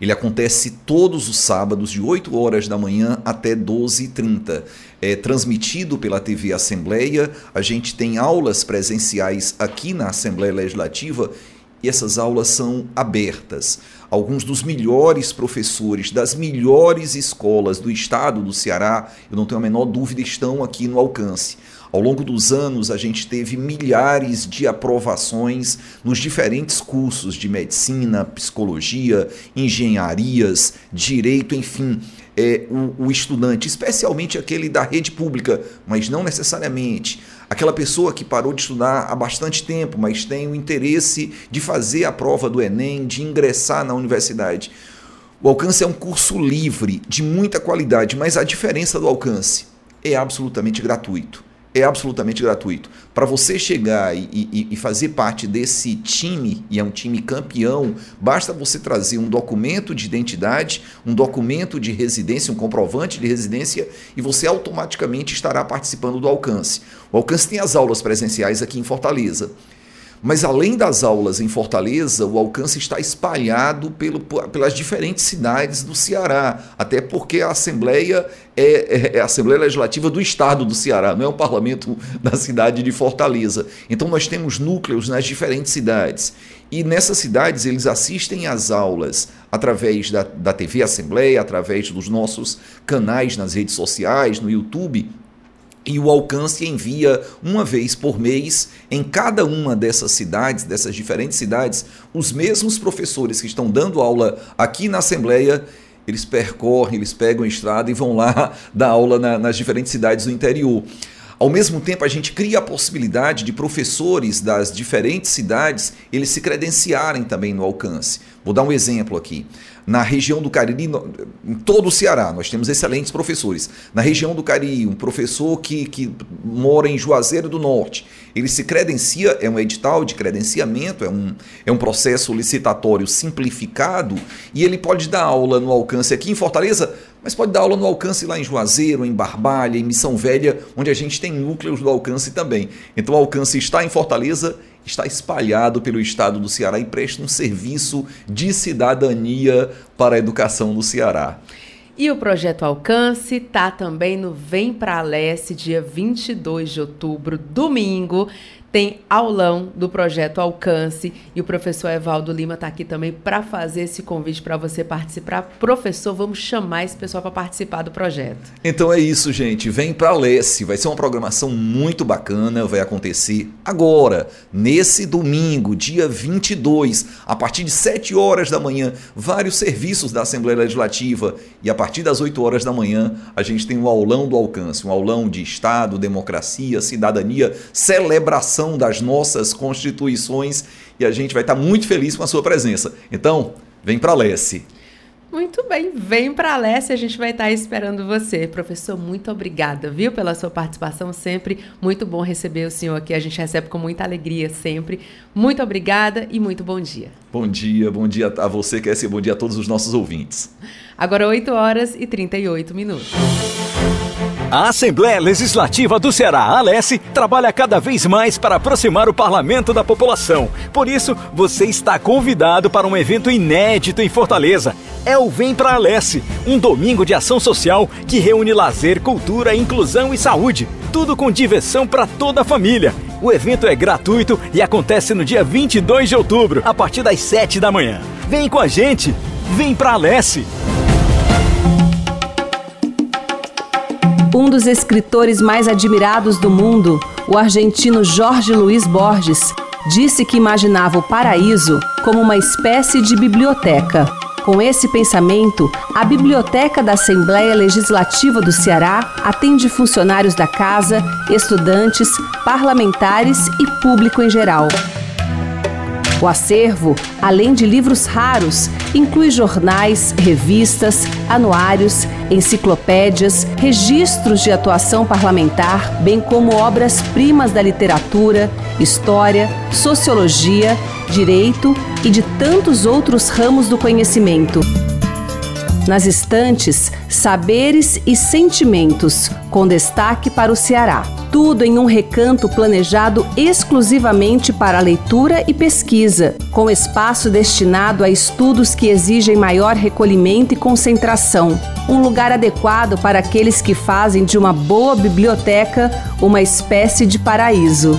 Ele acontece todos os sábados, de 8 horas da manhã até 12h30. É transmitido pela TV Assembleia. A gente tem aulas presenciais aqui na Assembleia Legislativa e essas aulas são abertas. Alguns dos melhores professores das melhores escolas do estado do Ceará, eu não tenho a menor dúvida, estão aqui no alcance. Ao longo dos anos, a gente teve milhares de aprovações nos diferentes cursos de medicina, psicologia, engenharias, direito, enfim. É, o, o estudante, especialmente aquele da rede pública, mas não necessariamente aquela pessoa que parou de estudar há bastante tempo, mas tem o interesse de fazer a prova do Enem, de ingressar na universidade. O alcance é um curso livre, de muita qualidade, mas a diferença do alcance é absolutamente gratuito é absolutamente gratuito. Para você chegar e, e, e, fazer parte desse time, e é um time campeão, basta você trazer um documento de identidade, um documento de residência, um comprovante de residência, e você automaticamente estará participando do alcance. O alcance tem as aulas presenciais aqui em Fortaleza. Mas além das aulas em Fortaleza, o alcance está espalhado pelo, pelas diferentes cidades do Ceará, até porque a Assembleia é, é, é, a Assembleia Legislativa do Estado do Ceará, não é o parlamento da cidade de Fortaleza. Então nós temos núcleos nas diferentes cidades. E nessas cidades eles assistem às aulas através da, da TV Assembleia, através dos nossos canais nas redes sociais, no YouTube, e o alcance envia uma vez por mês em cada uma dessas cidades, dessas diferentes cidades, os mesmos professores que estão dando aula aqui na Assembleia. Eles percorrem, eles pegam a estrada e vão lá dar aula na, nas diferentes cidades do interior. Ao mesmo tempo, a gente cria a possibilidade de professores das diferentes cidades eles se credenciarem também no alcance. Vou dar um exemplo aqui na região do Cariri, em todo o Ceará, nós temos excelentes professores. Na região do Cariri, um professor que, que mora em Juazeiro do Norte, ele se credencia, é um edital de credenciamento, é um, é um processo licitatório simplificado, e ele pode dar aula no alcance aqui em Fortaleza, mas pode dar aula no alcance lá em Juazeiro, em Barbalha, em Missão Velha, onde a gente tem núcleos do alcance também. Então o alcance está em Fortaleza está espalhado pelo estado do Ceará e presta um serviço de cidadania para a educação do Ceará. E o projeto Alcance está também no Vem Pra Leste, dia 22 de outubro, domingo tem aulão do projeto Alcance e o professor Evaldo Lima está aqui também para fazer esse convite para você participar. Professor, vamos chamar esse pessoal para participar do projeto. Então é isso, gente. Vem para Lesse. Vai ser uma programação muito bacana. Vai acontecer agora, nesse domingo, dia 22, a partir de 7 horas da manhã. Vários serviços da Assembleia Legislativa. E a partir das 8 horas da manhã, a gente tem o aulão do Alcance um aulão de Estado, democracia, cidadania, celebração das nossas constituições e a gente vai estar muito feliz com a sua presença. Então, vem para a Lesse. Muito bem, vem para a Leste, a gente vai estar esperando você. Professor, muito obrigada, viu, pela sua participação sempre. Muito bom receber o senhor aqui, a gente recebe com muita alegria sempre. Muito obrigada e muito bom dia. Bom dia, bom dia a você, Kessia, bom dia a todos os nossos ouvintes. Agora 8 horas e 38 minutos. A Assembleia Legislativa do Ceará, Alesse, trabalha cada vez mais para aproximar o parlamento da população. Por isso, você está convidado para um evento inédito em Fortaleza. É o Vem Pra Alesse, um domingo de ação social que reúne lazer, cultura, inclusão e saúde. Tudo com diversão para toda a família. O evento é gratuito e acontece no dia 22 de outubro, a partir das 7 da manhã. Vem com a gente! Vem Pra Alesse! Um dos escritores mais admirados do mundo, o argentino Jorge Luiz Borges, disse que imaginava o paraíso como uma espécie de biblioteca. Com esse pensamento, a Biblioteca da Assembleia Legislativa do Ceará atende funcionários da casa, estudantes, parlamentares e público em geral. O acervo, além de livros raros, inclui jornais, revistas, anuários, enciclopédias, registros de atuação parlamentar, bem como obras-primas da literatura, história, sociologia, direito e de tantos outros ramos do conhecimento. Nas estantes, saberes e sentimentos, com destaque para o Ceará. Tudo em um recanto planejado exclusivamente para leitura e pesquisa, com espaço destinado a estudos que exigem maior recolhimento e concentração. Um lugar adequado para aqueles que fazem de uma boa biblioteca uma espécie de paraíso.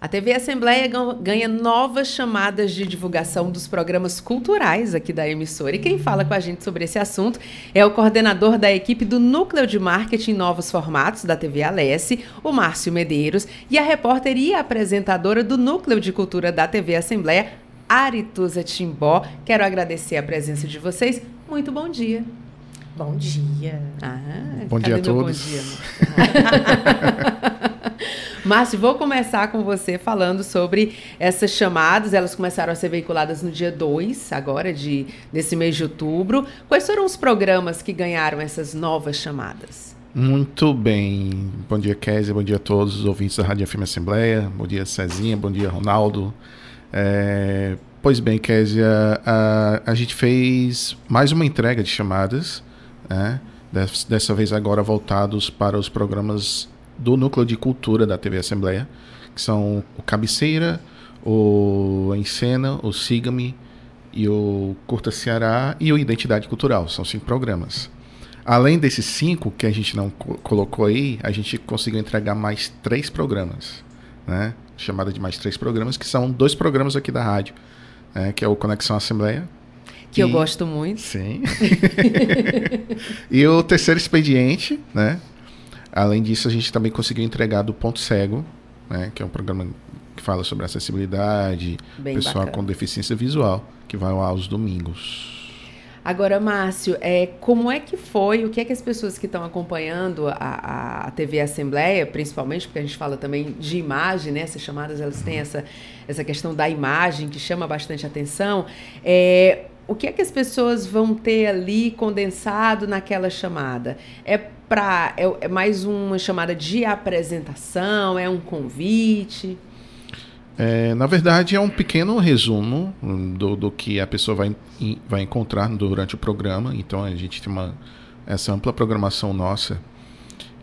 A TV Assembleia ganha novas chamadas de divulgação dos programas culturais aqui da emissora. E quem fala com a gente sobre esse assunto é o coordenador da equipe do Núcleo de Marketing Novos Formatos da TV Alesse, o Márcio Medeiros, e a repórter e apresentadora do Núcleo de Cultura da TV Assembleia, Arituza Timbó. Quero agradecer a presença de vocês. Muito bom dia. Bom dia. Ah, bom dia a todos. Márcio, vou começar com você falando sobre essas chamadas. Elas começaram a ser veiculadas no dia 2, agora, de, desse mês de outubro. Quais foram os programas que ganharam essas novas chamadas? Muito bem. Bom dia, Kézia. Bom dia a todos os ouvintes da Rádio FM Assembleia. Bom dia, Cezinha. Bom dia, Ronaldo. É, pois bem, Kézia, a, a gente fez mais uma entrega de chamadas, né? dessa vez agora voltados para os programas do Núcleo de Cultura da TV Assembleia, que são o Cabeceira, o Encena, o Siga-me e o Curta Ceará e o Identidade Cultural. São cinco programas. Além desses cinco que a gente não co colocou aí, a gente conseguiu entregar mais três programas, né? Chamada de mais três programas, que são dois programas aqui da rádio, né? que é o Conexão Assembleia. Que e... eu gosto muito. Sim. e o terceiro expediente, né? Além disso, a gente também conseguiu entregar do Ponto Cego, né? Que é um programa que fala sobre acessibilidade, Bem pessoal bacana. com deficiência visual, que vai aos domingos. Agora, Márcio, é, como é que foi, o que é que as pessoas que estão acompanhando a, a TV Assembleia, principalmente, porque a gente fala também de imagem, né? Essas chamadas, elas têm essa, essa questão da imagem que chama bastante atenção. É, o que é que as pessoas vão ter ali condensado naquela chamada? É para é, é mais uma chamada de apresentação, é um convite? É, na verdade, é um pequeno resumo do, do que a pessoa vai, vai encontrar durante o programa. Então, a gente tem uma, essa ampla programação nossa,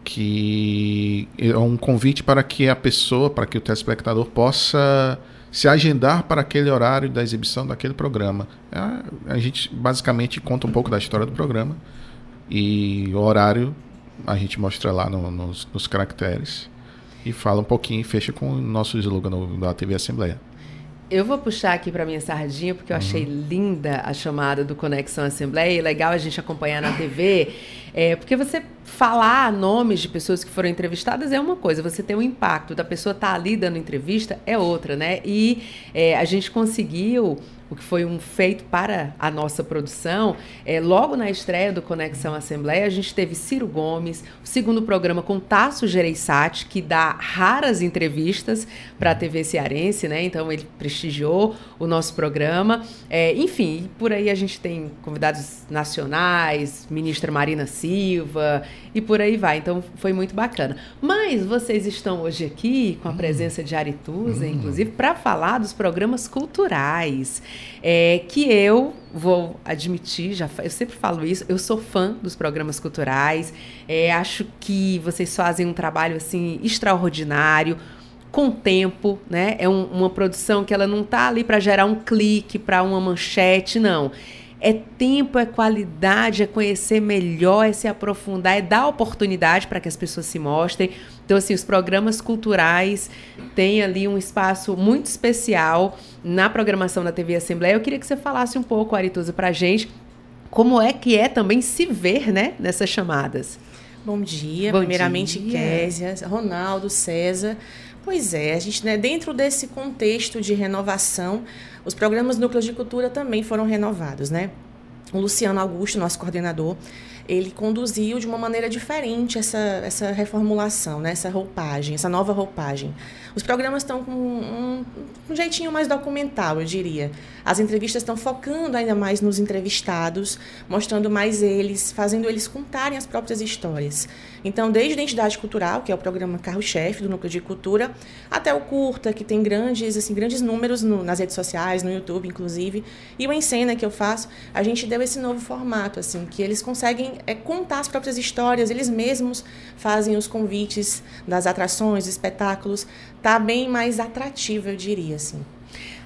que é um convite para que a pessoa, para que o telespectador possa se agendar para aquele horário da exibição daquele programa. É, a gente basicamente conta um pouco da história do programa e o horário a gente mostra lá no, nos, nos caracteres e fala um pouquinho e fecha com o nosso slogan da TV Assembleia. Eu vou puxar aqui para minha sardinha, porque eu achei uhum. linda a chamada do Conexão Assembleia e legal a gente acompanhar na TV. É, porque você falar nomes de pessoas que foram entrevistadas é uma coisa, você tem um impacto da pessoa estar tá ali dando entrevista é outra, né? E é, a gente conseguiu o que foi um feito para a nossa produção. É, logo na estreia do Conexão Assembleia, a gente teve Ciro Gomes, o segundo programa com Tasso Gereissati, que dá raras entrevistas para a TV cearense, né? Então ele prestigiou o nosso programa. É, enfim, por aí a gente tem convidados nacionais, ministra Marina Silva e por aí vai. Então foi muito bacana. Mas vocês estão hoje aqui com a hum. presença de Arituza, hum. inclusive, para falar dos programas culturais é, que eu vou admitir, já eu sempre falo isso, eu sou fã dos programas culturais, é, acho que vocês fazem um trabalho assim extraordinário, com tempo, né? É um, uma produção que ela não está ali para gerar um clique, para uma manchete, não. É tempo, é qualidade, é conhecer melhor, é se aprofundar, é dar oportunidade para que as pessoas se mostrem. Então, assim, os programas culturais têm ali um espaço muito especial na programação da TV Assembleia. Eu queria que você falasse um pouco, Arituza, para a gente, como é que é também se ver né, nessas chamadas. Bom dia, Bom primeiramente dia. Késia, Ronaldo, César. Pois é, a gente, né, dentro desse contexto de renovação, os programas Núcleos de Cultura também foram renovados, né? O Luciano Augusto, nosso coordenador, ele conduziu de uma maneira diferente essa, essa reformulação, né? essa roupagem, essa nova roupagem. Os programas estão com um, um jeitinho mais documental, eu diria. As entrevistas estão focando ainda mais nos entrevistados, mostrando mais eles, fazendo eles contarem as próprias histórias. Então, desde Identidade Cultural, que é o programa carro-chefe do Núcleo de Cultura, até o Curta, que tem grandes, assim, grandes números no, nas redes sociais, no YouTube, inclusive, e o Encena, que eu faço, a gente deu esse novo formato, assim, que eles conseguem é, contar as próprias histórias, eles mesmos fazem os convites das atrações, espetáculos, tá bem mais atrativo, eu diria, assim.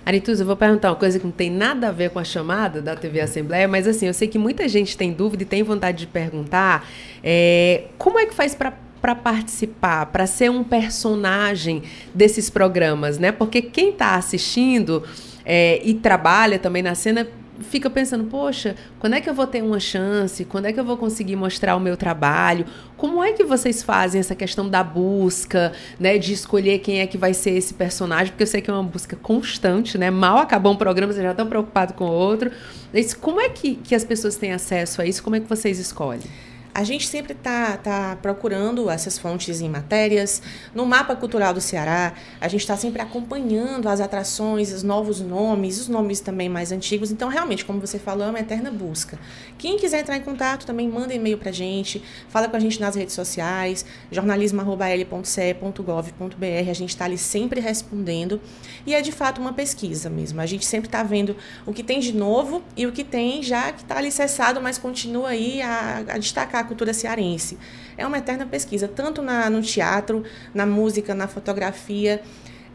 Arituza, eu vou perguntar uma coisa que não tem nada a ver com a chamada da TV Assembleia, mas assim, eu sei que muita gente tem dúvida e tem vontade de perguntar é, como é que faz para para participar, para ser um personagem desses programas, né? Porque quem está assistindo é, e trabalha também na cena fica pensando, poxa, quando é que eu vou ter uma chance? Quando é que eu vou conseguir mostrar o meu trabalho? Como é que vocês fazem essa questão da busca, né, de escolher quem é que vai ser esse personagem? Porque eu sei que é uma busca constante, né? Mal acabou um programa, vocês já estão preocupados com outro. Como é que, que as pessoas têm acesso a isso? Como é que vocês escolhem? A gente sempre está tá procurando essas fontes em matérias. No mapa cultural do Ceará, a gente está sempre acompanhando as atrações, os novos nomes, os nomes também mais antigos. Então, realmente, como você falou, é uma eterna busca. Quem quiser entrar em contato, também manda e-mail para a gente, fala com a gente nas redes sociais, jornalismo.l.ce.gov.br. A gente está ali sempre respondendo. E é de fato uma pesquisa mesmo. A gente sempre está vendo o que tem de novo e o que tem já que está alicerçado, mas continua aí a, a destacar cultura cearense. É uma eterna pesquisa, tanto na, no teatro, na música, na fotografia.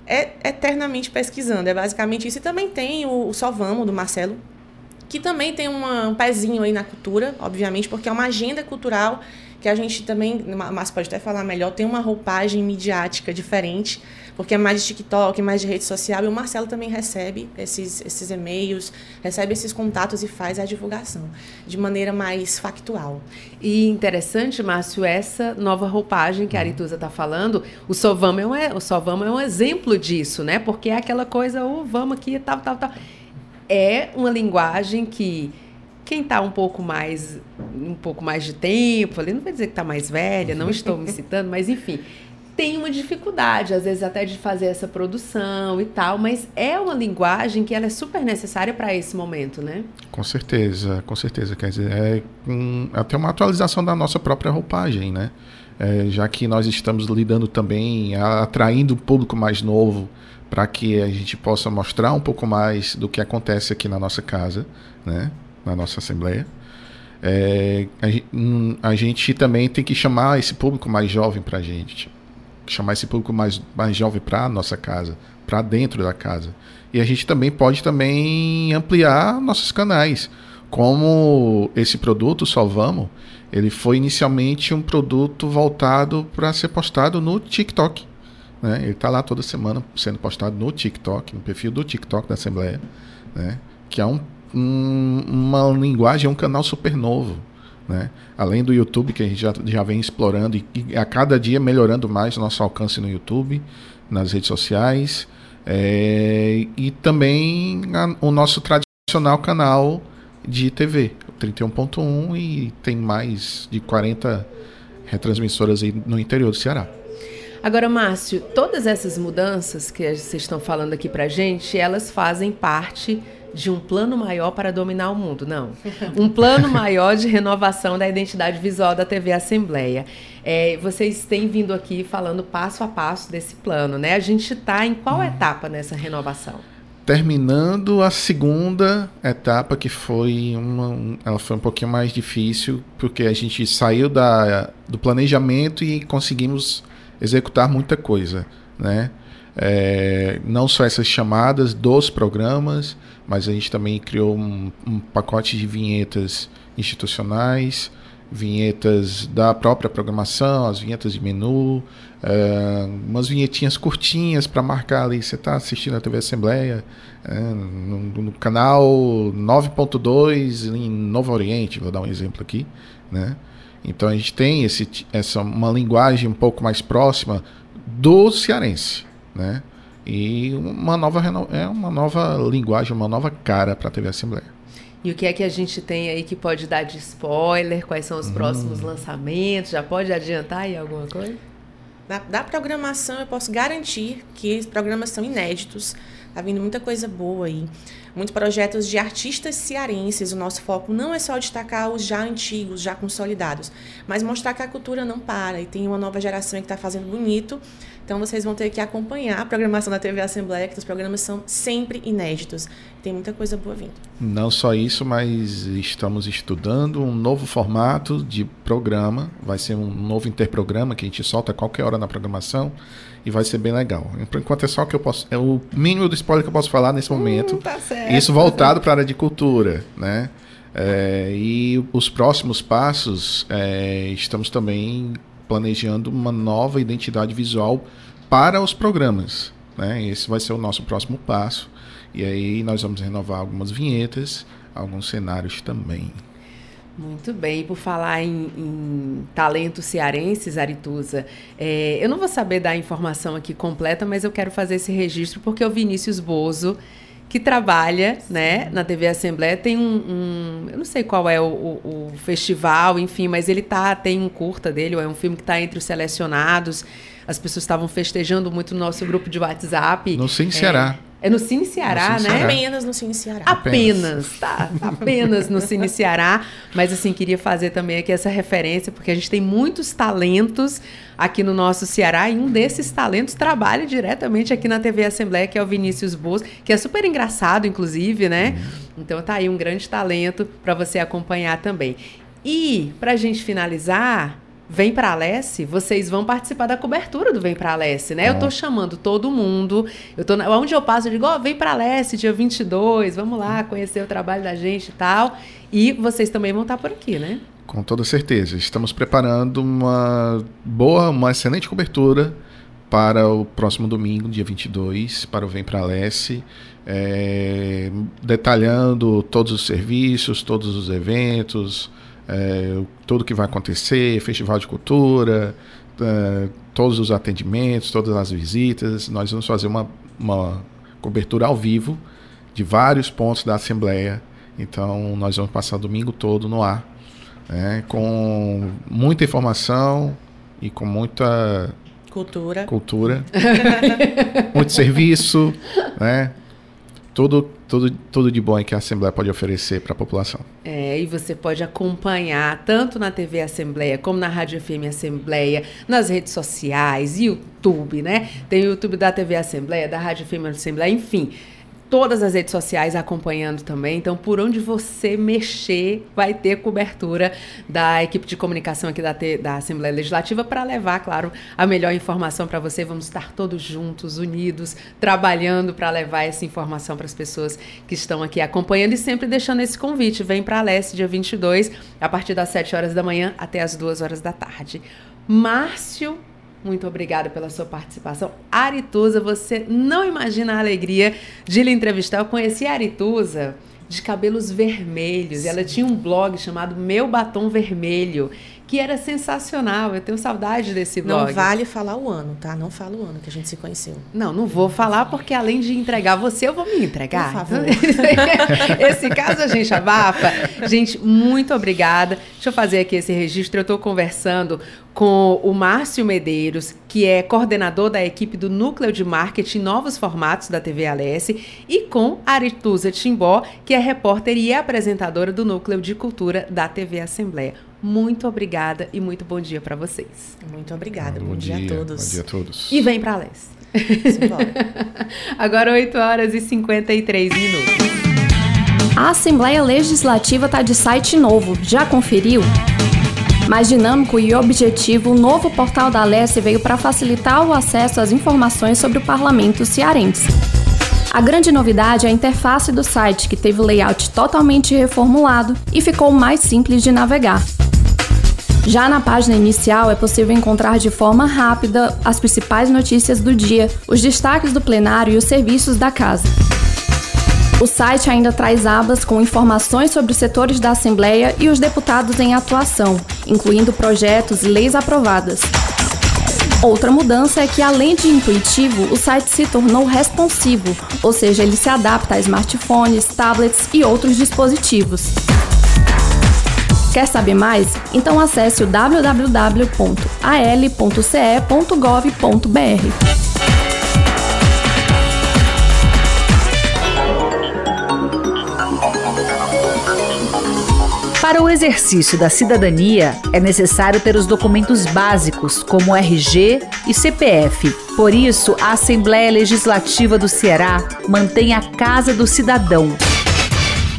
É eternamente pesquisando, é basicamente isso. E também tem o, o Só Vamos, do Marcelo, que também tem uma, um pezinho aí na cultura, obviamente, porque é uma agenda cultural que a gente também, mas pode até falar melhor, tem uma roupagem midiática diferente porque é mais de TikTok, mais de rede social, e o Marcelo também recebe esses, esses e-mails, recebe esses contatos e faz a divulgação de maneira mais factual. E interessante, Márcio, essa nova roupagem que a Arituza está falando, o só vamos é um, o só vamos é um exemplo disso, né? Porque é aquela coisa, o oh, vamos aqui, tal, tal, tal. É uma linguagem que quem está um pouco mais um pouco mais de tempo, ali não vou dizer que está mais velha, não estou me citando, mas enfim, tem uma dificuldade, às vezes até de fazer essa produção e tal, mas é uma linguagem que ela é super necessária para esse momento, né? Com certeza, com certeza. Quer dizer, é um, até uma atualização da nossa própria roupagem, né? É, já que nós estamos lidando também, atraindo o público mais novo para que a gente possa mostrar um pouco mais do que acontece aqui na nossa casa, né? Na nossa assembleia. É, a, hum, a gente também tem que chamar esse público mais jovem para a gente chamar esse público mais, mais jovem para a nossa casa, para dentro da casa. E a gente também pode também ampliar nossos canais. Como esse produto, Salvamo, ele foi inicialmente um produto voltado para ser postado no TikTok. Né? Ele está lá toda semana sendo postado no TikTok, no perfil do TikTok da Assembleia, né? que é um, um, uma linguagem, é um canal super novo. Né? Além do YouTube, que a gente já, já vem explorando e, e a cada dia melhorando mais o nosso alcance no YouTube, nas redes sociais, é, e também a, o nosso tradicional canal de TV, 31.1, e tem mais de 40 retransmissoras aí no interior do Ceará. Agora, Márcio, todas essas mudanças que vocês estão falando aqui pra gente, elas fazem parte de um plano maior para dominar o mundo, não. Um plano maior de renovação da identidade visual da TV Assembleia. É, vocês têm vindo aqui falando passo a passo desse plano, né? A gente está em qual uhum. etapa nessa renovação? Terminando a segunda etapa, que foi uma, ela foi um pouquinho mais difícil, porque a gente saiu da, do planejamento e conseguimos executar muita coisa, né? É, não só essas chamadas dos programas, mas a gente também criou um, um pacote de vinhetas institucionais, vinhetas da própria programação, as vinhetas de menu, uh, umas vinhetinhas curtinhas para marcar ali, você está assistindo a TV Assembleia uh, no, no, canal 9.2 em Novo Oriente, vou dar um exemplo aqui, né? Então a gente tem esse, essa uma linguagem um pouco mais próxima do cearense, né? E uma nova é uma nova linguagem, uma nova cara para a TV Assembleia. E o que é que a gente tem aí que pode dar de spoiler? Quais são os hum. próximos lançamentos? Já pode adiantar aí alguma coisa? Da, da, programação, eu posso garantir que os programas são inéditos. Tá vindo muita coisa boa aí. Muitos projetos de artistas cearenses. O nosso foco não é só destacar os já antigos, já consolidados, mas mostrar que a cultura não para e tem uma nova geração que está fazendo bonito então vocês vão ter que acompanhar a programação da TV Assembleia, que os programas são sempre inéditos. Tem muita coisa boa vindo. Não só isso, mas estamos estudando um novo formato de programa. Vai ser um novo interprograma que a gente solta a qualquer hora na programação e vai ser bem legal. Por enquanto é só o que eu posso, é o mínimo do spoiler que eu posso falar nesse hum, momento. Hum, tá certo, isso voltado para a área de cultura, né? É, e os próximos passos, é, estamos também planejando uma nova identidade visual para os programas. Né? Esse vai ser o nosso próximo passo. E aí nós vamos renovar algumas vinhetas, alguns cenários também. Muito bem, e por falar em, em talentos cearenses, Arituza, é, eu não vou saber dar a informação aqui completa, mas eu quero fazer esse registro porque o Vinícius Bozo que trabalha né, na TV Assembleia. Tem um, um Eu não sei qual é o, o, o, festival, enfim, mas ele tá, tem um curta dele, ou é um filme que está entre os selecionados. As pessoas estavam festejando muito no nosso grupo de WhatsApp. No Sim Ceará. É, é no Cine Ceará, no Cine né? Ceará. Apenas no Cine Ceará. Apenas, tá. Apenas no Cine Ceará. Mas, assim, queria fazer também aqui essa referência, porque a gente tem muitos talentos aqui no nosso Ceará e um desses talentos trabalha diretamente aqui na TV Assembleia, que é o Vinícius Boas, que é super engraçado, inclusive, né? Então, tá aí um grande talento para você acompanhar também. E, para a gente finalizar, Vem para a Leste, vocês vão participar da cobertura do Vem para a Leste, né? Eu tô chamando todo mundo. Eu tô onde eu passo, eu digo, ó, oh, vem para a Leste, dia 22, vamos lá conhecer o trabalho da gente e tal. E vocês também vão estar por aqui, né? Com toda certeza. Estamos preparando uma boa, uma excelente cobertura para o próximo domingo, dia 22, para o Vem para a Leste, é, detalhando todos os serviços, todos os eventos, é, tudo que vai acontecer, festival de cultura, é, todos os atendimentos, todas as visitas. Nós vamos fazer uma, uma cobertura ao vivo de vários pontos da Assembleia. Então, nós vamos passar o domingo todo no ar, né, com muita informação e com muita cultura, cultura muito serviço, né, tudo, tudo, tudo de bom que a Assembleia pode oferecer para a população. É, e você pode acompanhar tanto na TV Assembleia como na Rádio FM Assembleia, nas redes sociais, YouTube, né? Tem o YouTube da TV Assembleia, da Rádio FM Assembleia, enfim todas as redes sociais acompanhando também. Então, por onde você mexer, vai ter cobertura da equipe de comunicação aqui da, da Assembleia Legislativa para levar, claro, a melhor informação para você. Vamos estar todos juntos, unidos, trabalhando para levar essa informação para as pessoas que estão aqui acompanhando e sempre deixando esse convite. Vem para a Leste, dia 22, a partir das 7 horas da manhã até as 2 horas da tarde. Márcio muito obrigada pela sua participação. Arituza, você não imagina a alegria de lhe entrevistar. Eu conheci a Arituza de cabelos vermelhos. Sim. Ela tinha um blog chamado Meu Batom Vermelho que era sensacional. Eu tenho saudade desse blog. Não vale falar o ano, tá? Não fala o ano que a gente se conheceu. Não, não vou falar porque além de entregar você, eu vou me entregar. Por favor. esse caso a gente abafa. Gente, muito obrigada. Deixa eu fazer aqui esse registro. Eu estou conversando com o Márcio Medeiros, que é coordenador da equipe do Núcleo de Marketing Novos Formatos da TV Alesse, e com Arituza Timbó, que é repórter e apresentadora do Núcleo de Cultura da TV Assembleia. Muito obrigada e muito bom dia para vocês. Muito obrigada. Bom, bom dia, dia, a todos. Bom dia a todos. E vem para Alesse. Agora 8 horas e 53 minutos. A Assembleia Legislativa está de site novo. Já conferiu? Mais dinâmico e objetivo, o novo portal da Alesse veio para facilitar o acesso às informações sobre o parlamento cearense. A grande novidade é a interface do site, que teve o layout totalmente reformulado e ficou mais simples de navegar. Já na página inicial é possível encontrar de forma rápida as principais notícias do dia, os destaques do plenário e os serviços da casa. O site ainda traz abas com informações sobre os setores da Assembleia e os deputados em atuação, incluindo projetos e leis aprovadas. Outra mudança é que, além de intuitivo, o site se tornou responsivo, ou seja, ele se adapta a smartphones, tablets e outros dispositivos. Quer saber mais? Então acesse o www.al.ce.gov.br. Para o exercício da cidadania, é necessário ter os documentos básicos, como RG e CPF. Por isso, a Assembleia Legislativa do Ceará mantém a Casa do Cidadão.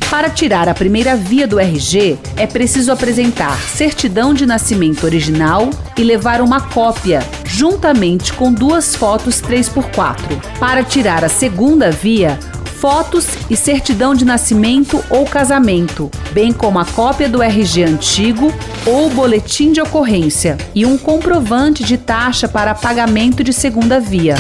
Para tirar a primeira via do RG, é preciso apresentar certidão de nascimento original e levar uma cópia, juntamente com duas fotos 3x4. Para tirar a segunda via, fotos e certidão de nascimento ou casamento, bem como a cópia do RG antigo ou boletim de ocorrência e um comprovante de taxa para pagamento de segunda via.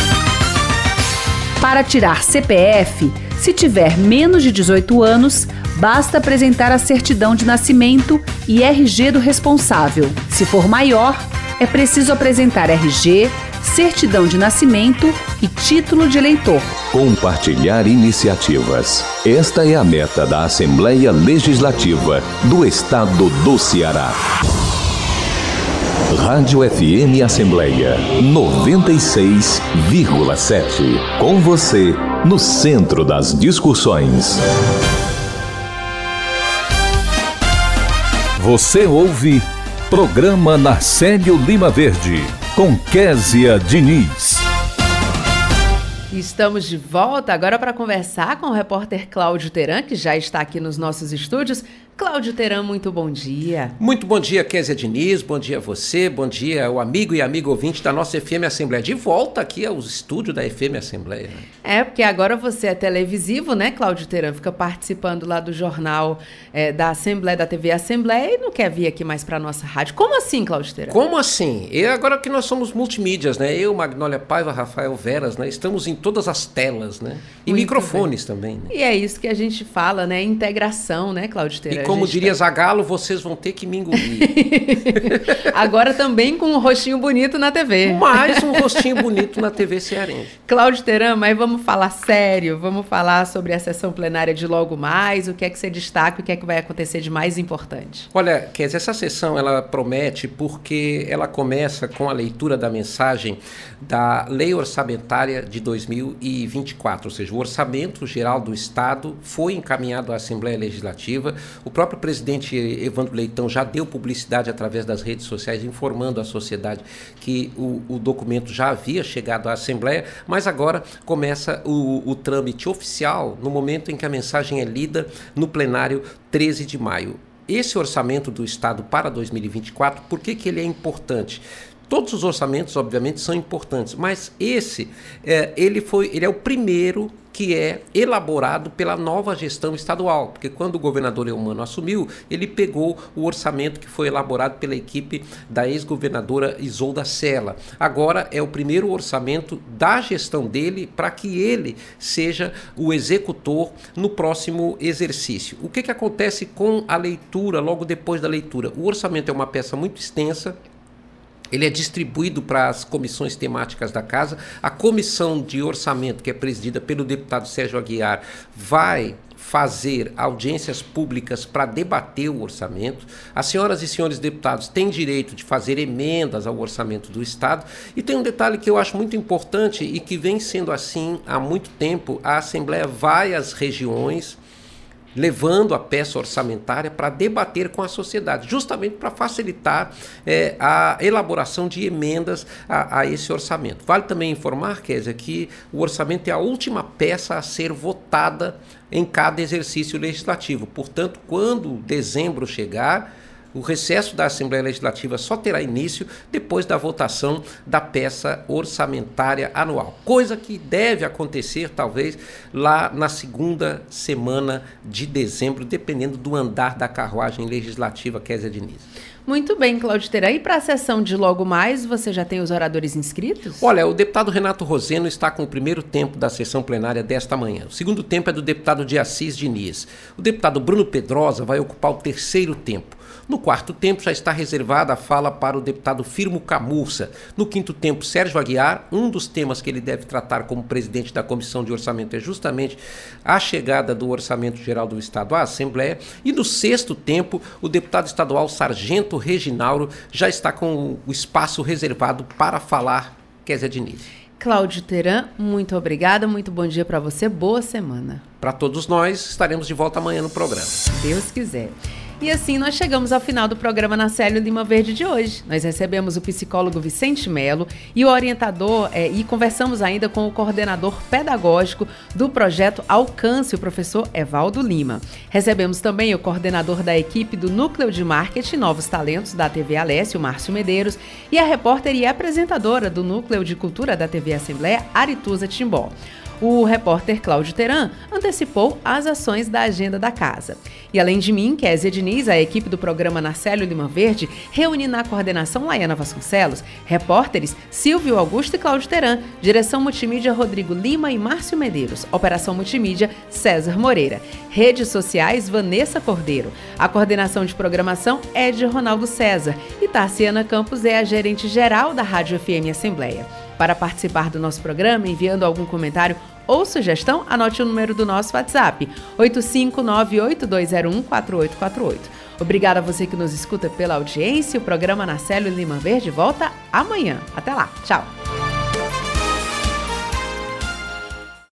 Para tirar CPF, se tiver menos de 18 anos, basta apresentar a certidão de nascimento e RG do responsável. Se for maior, é preciso apresentar RG, certidão de nascimento e título de eleitor. Compartilhar iniciativas. Esta é a meta da Assembleia Legislativa do Estado do Ceará. Rádio FM Assembleia 96,7. Com você, no centro das discussões. Você ouve Programa Narcélio Lima Verde, com Késia Diniz. Estamos de volta agora para conversar com o repórter Cláudio Teran, que já está aqui nos nossos estúdios. Cláudio Teran, muito bom dia. Muito bom dia, Kézia Diniz, bom dia a você, bom dia ao amigo e amigo ouvinte da nossa FM Assembleia. De volta aqui ao estúdio da FM Assembleia. É, porque agora você é televisivo, né, Cláudio Teran? Fica participando lá do jornal é, da Assembleia, da TV Assembleia e não quer vir aqui mais para nossa rádio. Como assim, Cláudio Teran? Como assim? E agora que nós somos multimídias, né? Eu, Magnólia Paiva, Rafael Veras, né? Estamos em todas as telas, né? E muito microfones bem. também. Né? E é isso que a gente fala, né? Integração, né, Cláudio Teran? Como diria tá... Zagalo, vocês vão ter que me engolir. Agora também com um rostinho bonito na TV. Mais um rostinho bonito na TV cearense. Cláudio Teran, mas vamos falar sério, vamos falar sobre a sessão plenária de logo mais, o que é que você destaca, o que é que vai acontecer de mais importante. Olha, Kézia, essa sessão ela promete porque ela começa com a leitura da mensagem da Lei Orçamentária de 2024, ou seja, o Orçamento Geral do Estado foi encaminhado à Assembleia Legislativa, o próprio presidente Evandro Leitão já deu publicidade através das redes sociais, informando a sociedade que o, o documento já havia chegado à Assembleia, mas agora começa o, o trâmite oficial no momento em que a mensagem é lida no plenário 13 de maio esse orçamento do Estado para 2024, por que, que ele é importante? Todos os orçamentos, obviamente, são importantes, mas esse é, ele foi, ele é o primeiro que é elaborado pela nova gestão estadual, porque quando o governador Eumano assumiu, ele pegou o orçamento que foi elaborado pela equipe da ex-governadora Isolda Sela. Agora é o primeiro orçamento da gestão dele para que ele seja o executor no próximo exercício. O que, que acontece com a leitura logo depois da leitura? O orçamento é uma peça muito extensa, ele é distribuído para as comissões temáticas da casa. A comissão de orçamento, que é presidida pelo deputado Sérgio Aguiar, vai fazer audiências públicas para debater o orçamento. As senhoras e senhores deputados têm direito de fazer emendas ao orçamento do Estado. E tem um detalhe que eu acho muito importante e que vem sendo assim há muito tempo: a Assembleia vai às regiões levando a peça orçamentária para debater com a sociedade, justamente para facilitar é, a elaboração de emendas a, a, esse orçamento. Vale também informar, Kézia, que o orçamento é a última peça a ser votada em cada exercício legislativo. Portanto, quando dezembro chegar, o recesso da Assembleia Legislativa só terá início depois da votação da peça orçamentária anual, coisa que deve acontecer talvez lá na segunda semana de dezembro, dependendo do andar da carruagem legislativa, Kézia Diniz. Muito bem, Cláudio Teira. E para a sessão de logo mais, você já tem os oradores inscritos? Olha, o deputado Renato Roseno está com o primeiro tempo da sessão plenária desta manhã. O segundo tempo é do deputado de Assis Diniz. O deputado Bruno Pedrosa vai ocupar o terceiro tempo. No quarto tempo já está reservada a fala para o deputado Firmo Camurça. No quinto tempo, Sérgio Aguiar, um dos temas que ele deve tratar como presidente da Comissão de Orçamento é justamente a chegada do Orçamento Geral do Estado à Assembleia. E no sexto tempo, o deputado estadual Sargento Reginauro já está com o espaço reservado para falar Kézia Diniz. Cláudio Teran, muito obrigada, muito bom dia para você, boa semana. Para todos nós, estaremos de volta amanhã no programa. Deus quiser. E assim nós chegamos ao final do programa na Célio Lima Verde de hoje. Nós recebemos o psicólogo Vicente Melo e o orientador é, e conversamos ainda com o coordenador pedagógico do projeto Alcance, o professor Evaldo Lima. Recebemos também o coordenador da equipe do Núcleo de Marketing Novos Talentos da TV Alessio, Márcio Medeiros, e a repórter e apresentadora do Núcleo de Cultura da TV Assembleia, Arituza Timbó o repórter Cláudio Teran antecipou as ações da agenda da casa. E além de mim, Kézia Diniz, a equipe do programa Narcélio Lima Verde, reúne na coordenação Laiana Vasconcelos, repórteres Silvio Augusto e Cláudio Teran, direção multimídia Rodrigo Lima e Márcio Medeiros, operação multimídia César Moreira, redes sociais Vanessa Cordeiro, a coordenação de programação é de Ronaldo César e Tarciana Campos é a gerente geral da Rádio FM Assembleia. Para participar do nosso programa, enviando algum comentário ou sugestão, anote o número do nosso WhatsApp: 85982014848. Obrigada a você que nos escuta pela audiência. O programa Narcélio Lima Verde volta amanhã. Até lá. Tchau.